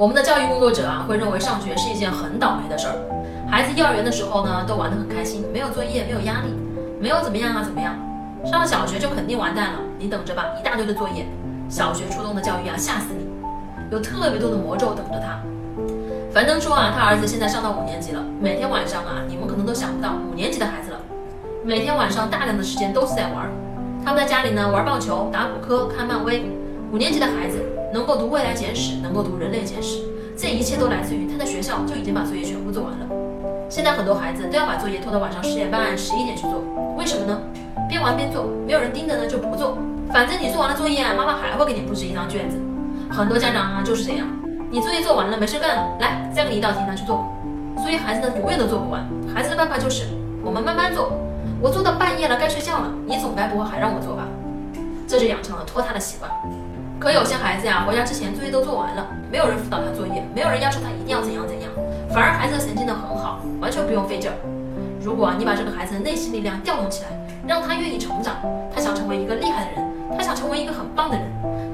我们的教育工作者啊，会认为上学是一件很倒霉的事儿。孩子幼儿园的时候呢，都玩得很开心，没有作业，没有压力，没有怎么样啊怎么样。上了小学就肯定完蛋了，你等着吧，一大堆的作业。小学初中的教育啊，吓死你，有特别多的魔咒等着他。樊登说啊，他儿子现在上到五年级了，每天晚上啊，你们可能都想不到，五年级的孩子了，每天晚上大量的时间都是在玩。他们在家里呢，玩棒球、打扑克、看漫威。五年级的孩子。能够读《未来简史》，能够读《人类简史》，这一切都来自于他在学校就已经把作业全部做完了。现在很多孩子都要把作业拖到晚上十点半、十一点去做，为什么呢？边玩边做，没有人盯着呢就不做。反正你做完了作业，妈妈还会给你布置一张卷子。很多家长啊就是这样，你作业做完了没事干了，来再给你一道题拿去做。所以孩子呢永远都做不完。孩子的办法就是我们慢慢做，我做到半夜了该睡觉了，你总该不会还让我做吧？这就养成了拖沓的习惯。可有些孩子呀，回家之前作业都做完了，没有人辅导他作业，没有人要求他一定要怎样怎样，反而孩子的成绩呢很好，完全不用费劲儿。如果你把这个孩子的内心力量调动起来，让他愿意成长，他想成为一个厉害的人，他想成为一个很棒的人，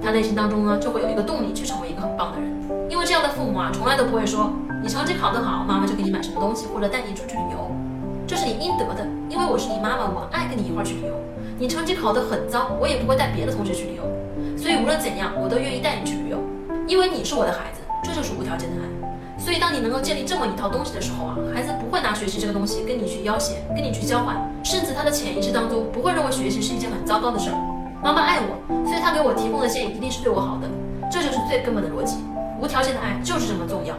他内心当中呢就会有一个动力去成为一个很棒的人。因为这样的父母啊，从来都不会说你成绩考得好，妈妈就给你买什么东西或者带你出去旅游，这是你应得的，因为我是你妈妈，我爱跟你一块去旅游。你成绩考得很糟，我也不会带别的同学去旅游。所以无论怎样，我都愿意带你去旅游，因为你是我的孩子，这就是无条件的爱。所以当你能够建立这么一套东西的时候啊，孩子不会拿学习这个东西跟你去要挟，跟你去交换，甚至他的潜意识当中不会认为学习是一件很糟糕的事儿。妈妈爱我，所以她给我提供的建议一定是对我好的，这就是最根本的逻辑。无条件的爱就是这么重要。